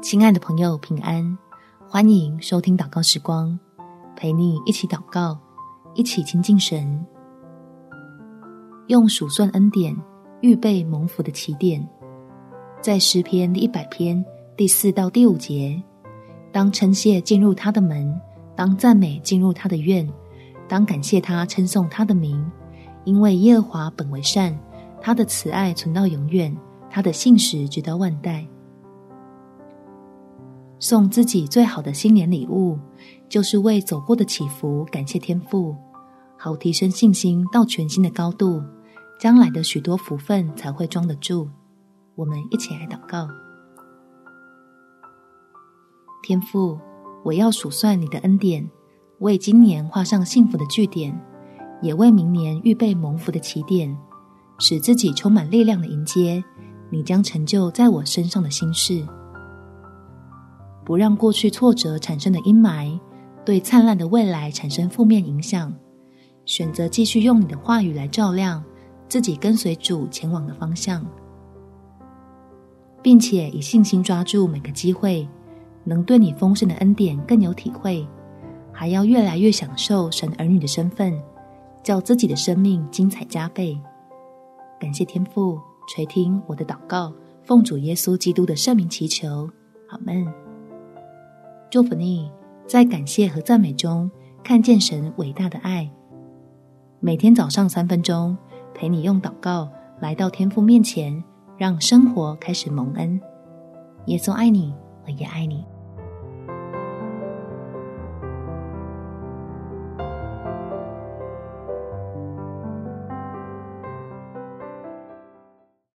亲爱的朋友，平安！欢迎收听祷告时光，陪你一起祷告，一起亲近神，用数算恩典预备蒙福的起点。在诗篇第一百篇第四到第五节，当称谢进入他的门，当赞美进入他的院，当感谢他称颂他的名，因为耶和华本为善，他的慈爱存到永远，他的信实直到万代。送自己最好的新年礼物，就是为走过的起伏感谢天父，好提升信心到全新的高度，将来的许多福分才会装得住。我们一起来祷告：天父，我要数算你的恩典，为今年画上幸福的句点，也为明年预备蒙福的起点，使自己充满力量的迎接你将成就在我身上的心事。不让过去挫折产生的阴霾对灿烂的未来产生负面影响，选择继续用你的话语来照亮自己跟随主前往的方向，并且以信心抓住每个机会，能对你丰盛的恩典更有体会，还要越来越享受神儿女的身份，叫自己的生命精彩加倍。感谢天父垂听我的祷告，奉主耶稣基督的圣名祈求，阿门。祝福你，在感谢和赞美中看见神伟大的爱。每天早上三分钟，陪你用祷告来到天父面前，让生活开始蒙恩。耶稣爱你，我也爱你。